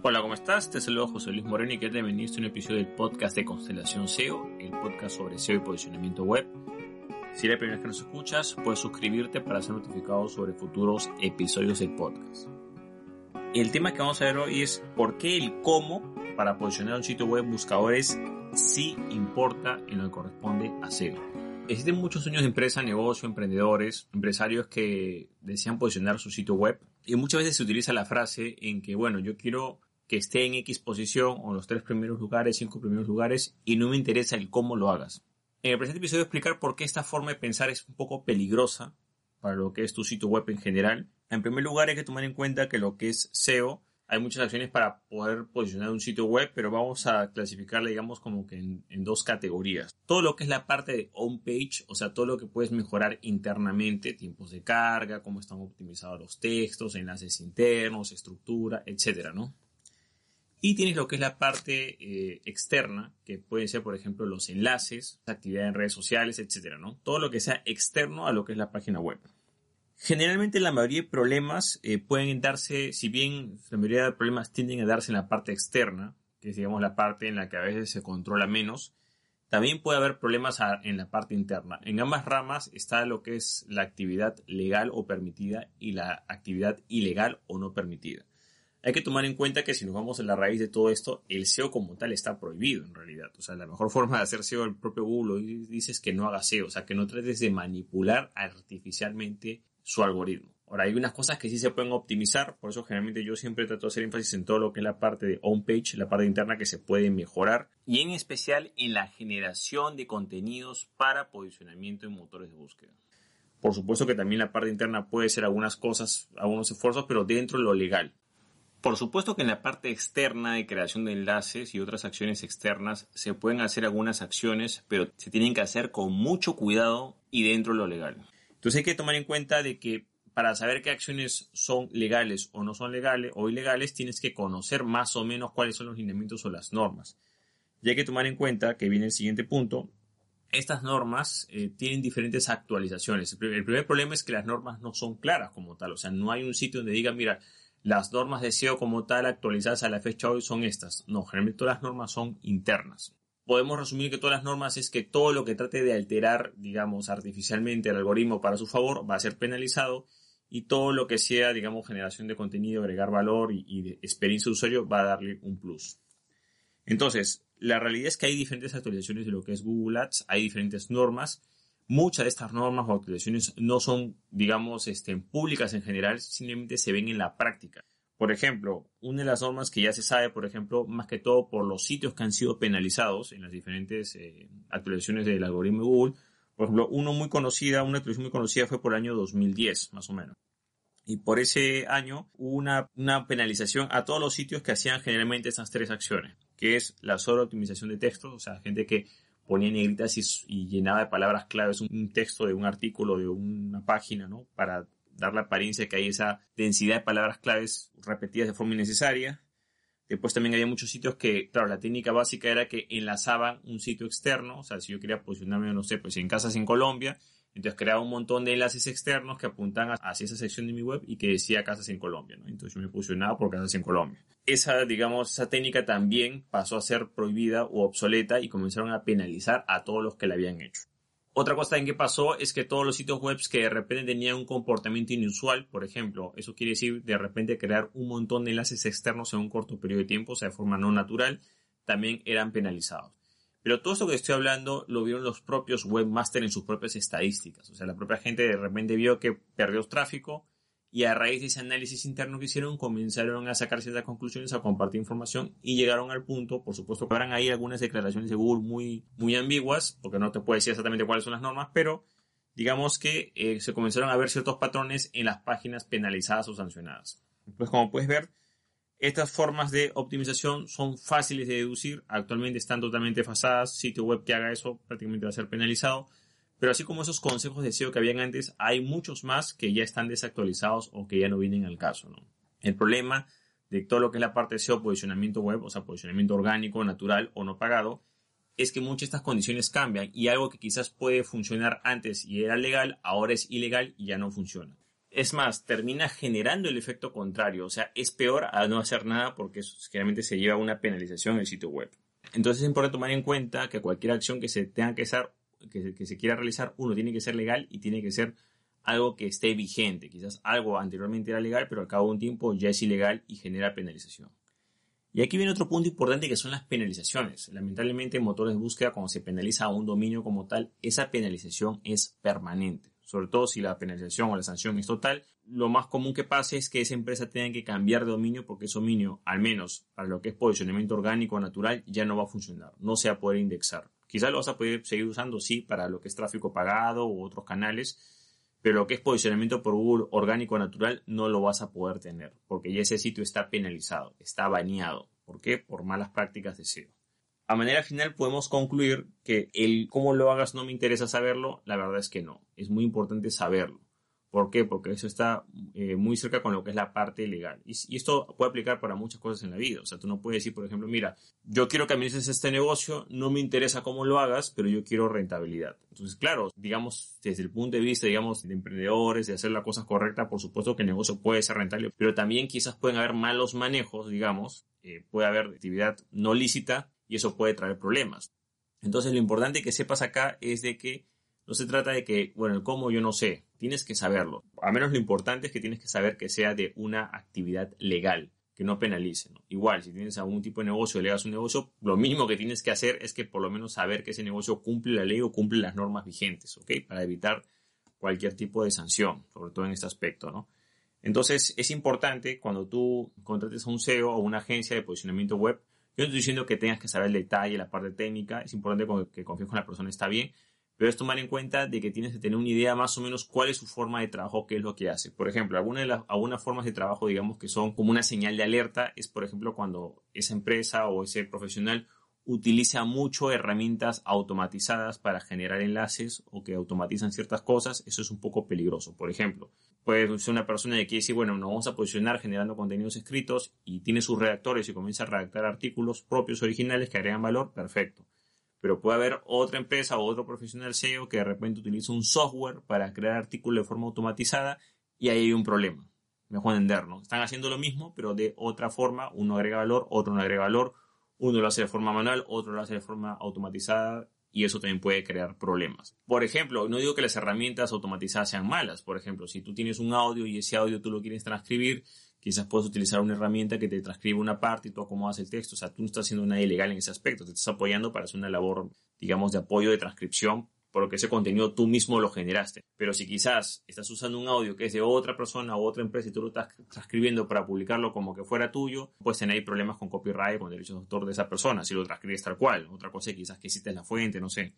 Hola, ¿cómo estás? Te saludo José Luis Moreno y que te bienvenido a un episodio del podcast de Constelación SEO, el podcast sobre SEO y posicionamiento web. Si es la primera vez que nos escuchas, puedes suscribirte para ser notificado sobre futuros episodios del podcast. El tema que vamos a ver hoy es por qué el cómo para posicionar un sitio web buscadores sí importa en lo que corresponde a SEO. Existen muchos sueños de empresa, negocio, emprendedores, empresarios que desean posicionar su sitio web y muchas veces se utiliza la frase en que, bueno, yo quiero que esté en X posición o los tres primeros lugares, cinco primeros lugares y no me interesa el cómo lo hagas. En el presente episodio voy explicar por qué esta forma de pensar es un poco peligrosa para lo que es tu sitio web en general. En primer lugar hay que tomar en cuenta que lo que es SEO hay muchas acciones para poder posicionar un sitio web, pero vamos a clasificarla, digamos, como que en, en, dos categorías. Todo lo que es la parte de on-page, o sea, todo lo que puedes mejorar internamente, tiempos de carga, cómo están optimizados los textos, enlaces internos, estructura, etcétera, ¿no? Y tienes lo que es la parte eh, externa, que pueden ser, por ejemplo, los enlaces, actividad en redes sociales, etcétera, ¿no? Todo lo que sea externo a lo que es la página web. Generalmente la mayoría de problemas eh, pueden darse, si bien la mayoría de problemas tienden a darse en la parte externa, que es digamos la parte en la que a veces se controla menos, también puede haber problemas en la parte interna. En ambas ramas está lo que es la actividad legal o permitida y la actividad ilegal o no permitida hay que tomar en cuenta que si nos vamos a la raíz de todo esto, el SEO como tal está prohibido en realidad. O sea, la mejor forma de hacer SEO el propio Google dice es que no haga SEO, o sea, que no trates de manipular artificialmente su algoritmo. Ahora, hay unas cosas que sí se pueden optimizar, por eso generalmente yo siempre trato de hacer énfasis en todo lo que es la parte de on-page, la parte interna que se puede mejorar, y en especial en la generación de contenidos para posicionamiento en motores de búsqueda. Por supuesto que también la parte interna puede ser algunas cosas, algunos esfuerzos, pero dentro de lo legal. Por supuesto que en la parte externa de creación de enlaces y otras acciones externas se pueden hacer algunas acciones, pero se tienen que hacer con mucho cuidado y dentro de lo legal. Entonces hay que tomar en cuenta de que para saber qué acciones son legales o no son legales o ilegales, tienes que conocer más o menos cuáles son los lineamientos o las normas. Y hay que tomar en cuenta que viene el siguiente punto. Estas normas eh, tienen diferentes actualizaciones. El primer problema es que las normas no son claras como tal. O sea, no hay un sitio donde diga, mira, las normas de SEO como tal actualizadas a la fecha hoy son estas. No, generalmente todas las normas son internas. Podemos resumir que todas las normas es que todo lo que trate de alterar, digamos, artificialmente el algoritmo para su favor va a ser penalizado y todo lo que sea, digamos, generación de contenido, agregar valor y, y de experiencia de usuario va a darle un plus. Entonces, la realidad es que hay diferentes actualizaciones de lo que es Google Ads, hay diferentes normas Muchas de estas normas o actualizaciones no son, digamos, este, públicas en general, simplemente se ven en la práctica. Por ejemplo, una de las normas que ya se sabe, por ejemplo, más que todo por los sitios que han sido penalizados en las diferentes eh, actualizaciones del algoritmo Google, por ejemplo, uno muy conocida, una actualización muy conocida fue por el año 2010, más o menos. Y por ese año hubo una, una penalización a todos los sitios que hacían generalmente esas tres acciones, que es la sola optimización de textos, o sea, gente que ponía negritas y, llenaba de palabras claves un, texto de un artículo, de una página, ¿no? Para dar la apariencia de que hay esa densidad de palabras claves repetidas de forma innecesaria. Después también había muchos sitios que, claro, la técnica básica era que enlazaban un sitio externo, o sea, si yo quería posicionarme, no sé, pues en casas en Colombia, entonces creaba un montón de enlaces externos que apuntaban hacia esa sección de mi web y que decía casas en Colombia, ¿no? Entonces yo me posicionaba por casas en Colombia. Esa, digamos, esa técnica también pasó a ser prohibida o obsoleta y comenzaron a penalizar a todos los que la habían hecho. Otra cosa en que pasó es que todos los sitios web que de repente tenían un comportamiento inusual, por ejemplo, eso quiere decir de repente crear un montón de enlaces externos en un corto periodo de tiempo, o sea, de forma no natural, también eran penalizados. Pero todo esto que estoy hablando lo vieron los propios webmasters en sus propias estadísticas. O sea, la propia gente de repente vio que perdió tráfico y a raíz de ese análisis interno que hicieron comenzaron a sacar ciertas conclusiones, a compartir información y llegaron al punto, por supuesto que habrán ahí algunas declaraciones de Google muy, muy ambiguas, porque no te puede decir exactamente cuáles son las normas, pero digamos que eh, se comenzaron a ver ciertos patrones en las páginas penalizadas o sancionadas. Pues como puedes ver, Estas formas de optimización son fáciles de deducir, actualmente están totalmente fasadas, sitio web que haga eso prácticamente va a ser penalizado, pero así como esos consejos de SEO que habían antes, hay muchos más que ya están desactualizados o que ya no vienen al caso. El problema de todo lo que es la parte de SEO, posicionamiento web, o sea, posicionamiento orgánico, natural o no pagado, es que muchas de estas condiciones cambian y algo que quizás puede funcionar antes y era legal, ahora es ilegal y ya no funciona. Es más, termina generando el efecto contrario, o sea, es peor a no hacer nada porque generalmente se lleva una penalización en el sitio web. Entonces es importante tomar en cuenta que cualquier acción que se tenga que hacer, que, que se quiera realizar, uno tiene que ser legal y tiene que ser algo que esté vigente. Quizás algo anteriormente era legal, pero al cabo de un tiempo ya es ilegal y genera penalización. Y aquí viene otro punto importante que son las penalizaciones. Lamentablemente en motores de búsqueda, cuando se penaliza a un dominio como tal, esa penalización es permanente. Sobre todo si la penalización o la sanción es total, lo más común que pase es que esa empresa tenga que cambiar de dominio porque ese dominio, al menos para lo que es posicionamiento orgánico natural, ya no va a funcionar, no se va a poder indexar. Quizás lo vas a poder seguir usando, sí, para lo que es tráfico pagado u otros canales, pero lo que es posicionamiento por Google orgánico natural no lo vas a poder tener, porque ya ese sitio está penalizado, está baneado. ¿Por qué? Por malas prácticas de SEO. A manera final podemos concluir que el cómo lo hagas no me interesa saberlo, la verdad es que no, es muy importante saberlo. ¿Por qué? Porque eso está eh, muy cerca con lo que es la parte legal. Y, esto puede aplicar para muchas cosas en la vida. O sea, tú no puedes decir, por ejemplo, mira, yo quiero que administres este negocio, no me interesa cómo lo hagas, pero yo quiero rentabilidad. Entonces, claro, digamos, desde el punto de vista, digamos, de emprendedores, de hacer las cosas correctas, por supuesto que el negocio puede ser rentable, pero también quizás pueden haber malos manejos, digamos, eh, puede haber actividad no lícita y eso puede traer problemas. Entonces, lo importante que sepas acá es de que no se trata de que, bueno, el cómo yo no sé, tienes que saberlo. A menos lo importante es que tienes que saber que sea de una actividad legal, que no penalice. Igual, si tienes algún tipo de negocio, le das un negocio, lo mismo que tienes que hacer es que por lo menos saber que ese negocio cumple la ley o cumple las normas vigentes, ¿ok? Para evitar cualquier tipo de sanción, sobre todo en este aspecto, ¿no? Entonces, es importante cuando tú contrates a un SEO o una agencia de posicionamiento web, yo no estoy diciendo que tengas que saber el detalle, la parte técnica, es importante que confíes con la persona, está bien, pero es tomar en cuenta de que tienes que tener una idea más o menos cuál es su forma de trabajo, qué es lo que hace. Por ejemplo, algunas de las algunas formas de trabajo, digamos, que son como una señal de alerta, es por ejemplo cuando esa empresa o ese profesional utiliza mucho herramientas automatizadas para generar enlaces o que automatizan ciertas cosas, eso es un poco peligroso. Por ejemplo, puede ser una persona que quiere decir, bueno, nos vamos a posicionar generando contenidos escritos y tiene sus redactores y comienza a redactar artículos propios originales que agregan valor, perfecto pero puede haber otra empresa o otro profesional SEO que de repente utiliza un software para crear artículos de forma automatizada y ahí hay un problema. Mejor entender, ¿no? Están haciendo lo mismo, pero de otra forma. Uno agrega valor, otro no agrega valor. Uno lo hace de forma manual, otro lo hace de forma automatizada y eso también puede crear problemas. Por ejemplo, no digo que las herramientas automatizadas sean malas. Por ejemplo, si tú tienes un audio y ese audio tú lo quieres transcribir, quizás puedes utilizar una herramienta que te transcribe una parte y tú acomodas el texto. O sea, tú no estás haciendo nada ilegal en ese aspecto, te estás apoyando para hacer una labor, digamos, de apoyo de transcripción porque ese contenido tú mismo lo generaste. Pero si quizás estás usando un audio que es de otra persona o otra empresa y tú lo estás transcribiendo para publicarlo como que fuera tuyo, pues tener problemas con copyright, con derechos de autor de esa persona, si lo transcribes tal cual. Otra cosa es quizás que cites la fuente, no sé.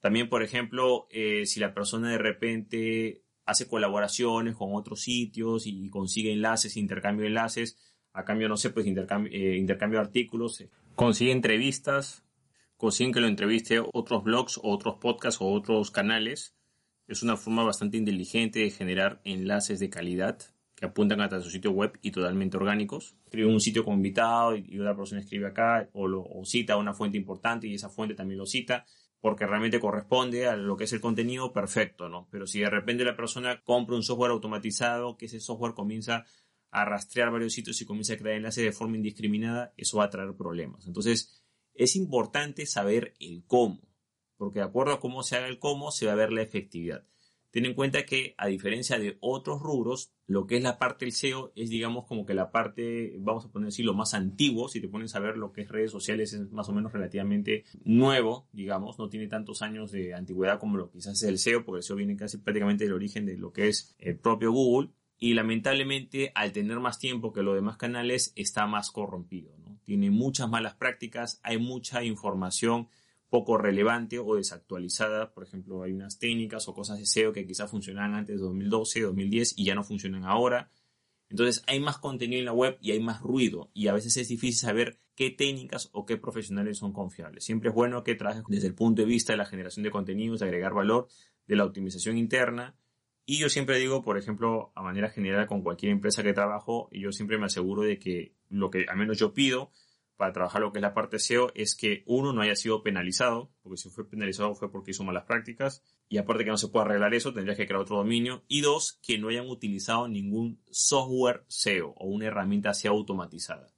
También, por ejemplo, eh, si la persona de repente hace colaboraciones con otros sitios y consigue enlaces, intercambio de enlaces, a cambio, no sé, pues intercambio, eh, intercambio de artículos, eh, consigue entrevistas, consiguen que lo entreviste otros blogs o otros podcasts o otros canales. Es una forma bastante inteligente de generar enlaces de calidad que apuntan hasta su sitio web y totalmente orgánicos. Escribe un sitio con invitado y, otra persona escribe acá o, lo, o cita una fuente importante y esa fuente también lo cita porque realmente corresponde a lo que es el contenido, perfecto, ¿no? Pero si de repente la persona compra un software automatizado, que ese software comienza a rastrear varios sitios y comienza a crear enlaces de forma indiscriminada, eso va a traer problemas. Entonces, es importante saber el cómo, porque de acuerdo a cómo se haga el cómo, se va a ver la efectividad. Ten en cuenta que, a diferencia de otros rubros, lo que es la parte del SEO es, digamos, como que la parte, vamos a poner así, lo más antiguo. Si te pones a ver lo que es redes sociales, es más o menos relativamente nuevo, digamos, no tiene tantos años de antigüedad como lo quizás es el SEO, porque el SEO viene casi prácticamente del origen de lo que es el propio Google. Y lamentablemente, al tener más tiempo que los demás canales, está más corrompido. Tiene muchas malas prácticas, hay mucha información poco relevante o desactualizada. Por ejemplo, hay unas técnicas o cosas de SEO que quizás funcionaban antes de 2012, 2010 y ya no funcionan ahora. Entonces hay más contenido en la web y hay más ruido y a veces es difícil saber qué técnicas o qué profesionales son confiables. Siempre es bueno que trabajes desde el punto de vista de la generación de contenidos, de agregar valor, de la optimización interna. Y yo siempre digo, por ejemplo, a manera general con cualquier empresa que trabajo, yo siempre me aseguro de que lo que al menos yo pido para trabajar lo que es la parte SEO es que uno no haya sido penalizado, porque si fue penalizado fue porque hizo malas prácticas, y aparte que no se puede arreglar eso, tendrías que crear otro dominio, y dos, que no hayan utilizado ningún software SEO o una herramienta SEO automatizada.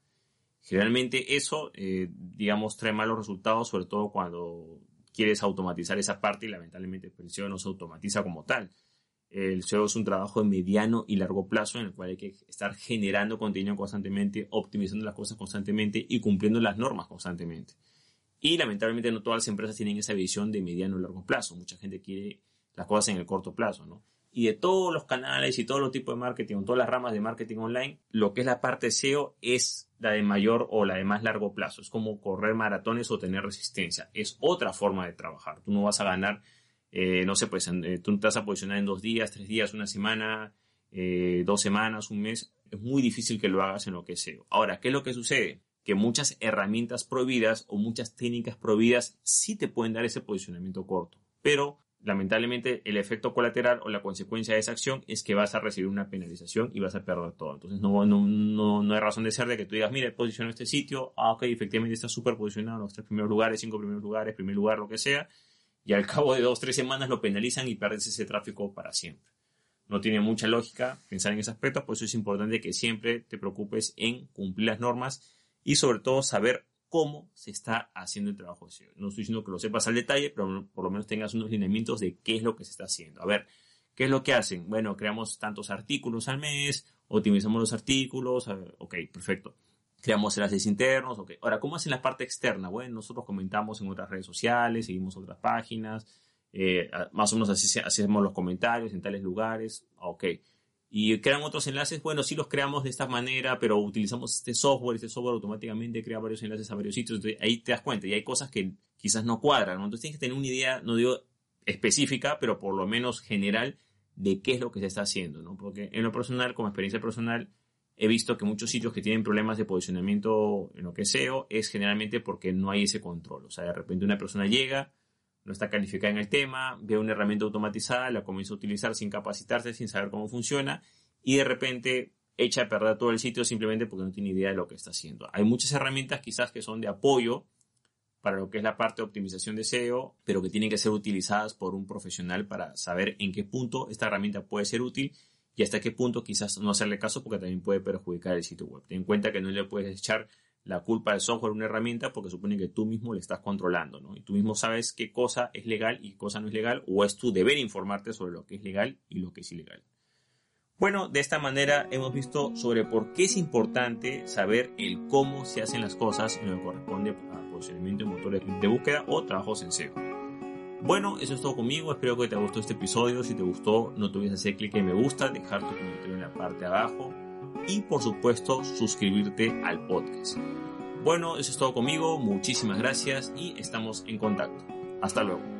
Generalmente eso, eh, digamos, trae malos resultados, sobre todo cuando quieres automatizar esa parte y lamentablemente el SEO no se automatiza como tal. El SEO es un trabajo de mediano y largo plazo en el cual hay que estar generando contenido constantemente, optimizando las cosas constantemente y cumpliendo las normas constantemente. Y lamentablemente no todas las empresas tienen esa visión de mediano y largo plazo. Mucha gente quiere las cosas en el corto plazo, ¿no? Y de todos los canales y todos los tipos de marketing, todas las ramas de marketing online, lo que es la parte SEO es la de mayor o la de más largo plazo. Es como correr maratones o tener resistencia. Es otra forma de trabajar. Tú no vas a ganar eh, no sé, pues eh, tú te vas a posicionar en dos días, tres días, una semana, eh, dos semanas, un mes. Es muy difícil que lo hagas en lo que sea. Ahora, ¿qué es lo que sucede? Que muchas herramientas prohibidas o muchas técnicas prohibidas sí te pueden dar ese posicionamiento corto, pero lamentablemente el efecto colateral o la consecuencia de esa acción es que vas a recibir una penalización y vas a perder todo. Entonces no, no, no, no hay razón de ser de que tú digas, mira, posiciono este sitio, ah, ok, efectivamente está súper posicionado en los tres primeros lugares, cinco primeros lugares, primer lugar, lo que sea, y al cabo de dos o tres semanas lo penalizan y pierdes ese tráfico para siempre. No tiene mucha lógica pensar en ese aspecto, por eso es importante que siempre te preocupes en cumplir las normas y sobre todo saber cómo se está haciendo el trabajo. No estoy diciendo que lo sepas al detalle, pero por lo menos tengas unos lineamientos de qué es lo que se está haciendo. A ver, ¿qué es lo que hacen? Bueno, creamos tantos artículos al mes, optimizamos los artículos, ok, perfecto creamos enlaces internos. Okay. Ahora, ¿cómo hacen la parte externa? Bueno, nosotros comentamos en otras redes sociales, seguimos otras páginas, eh, más o menos así hacemos los comentarios en tales lugares. Ok. Y crean otros enlaces, bueno, sí los creamos de esta manera, pero utilizamos este software, este software automáticamente crea varios enlaces a varios sitios, ahí te das cuenta y hay cosas que quizás no cuadran. Entonces tienes que tener una idea, no digo específica, pero por lo menos general de qué es lo que se está haciendo, ¿no? Porque en lo personal, como experiencia personal, he visto que muchos sitios que tienen problemas de posicionamiento en lo que SEO es generalmente porque no hay ese control. O sea, de repente una persona llega, no está calificada en el tema, ve una herramienta automatizada, la comienza a utilizar sin capacitarse, sin saber cómo funciona y de repente echa a perder todo el sitio simplemente porque no tiene idea de lo que está haciendo. Hay muchas herramientas quizás que son de apoyo para lo que es la parte de optimización de SEO, pero que tienen que ser utilizadas por un profesional para saber en qué punto esta herramienta puede ser útil y hasta qué punto quizás no hacerle caso porque también puede perjudicar el sitio web. Ten en cuenta que no le puedes echar la culpa al software a una herramienta porque supone que tú mismo le estás controlando, ¿no? Y tú mismo sabes qué cosa es legal y qué cosa no es legal, o es tu deber informarte sobre lo que es legal y lo que es ilegal. Bueno, de esta manera hemos visto sobre por qué es importante saber el cómo se hacen las cosas en lo que corresponde a posicionamiento de motores de búsqueda o trabajos en SEO. Bueno, eso es todo conmigo. Espero que te haya gustado este episodio. Si te gustó, no te olvides hacer clic en me gusta, dejar tu comentario en la parte de abajo y, por supuesto, suscribirte al podcast. Bueno, eso es todo conmigo. Muchísimas gracias y estamos en contacto. Hasta luego.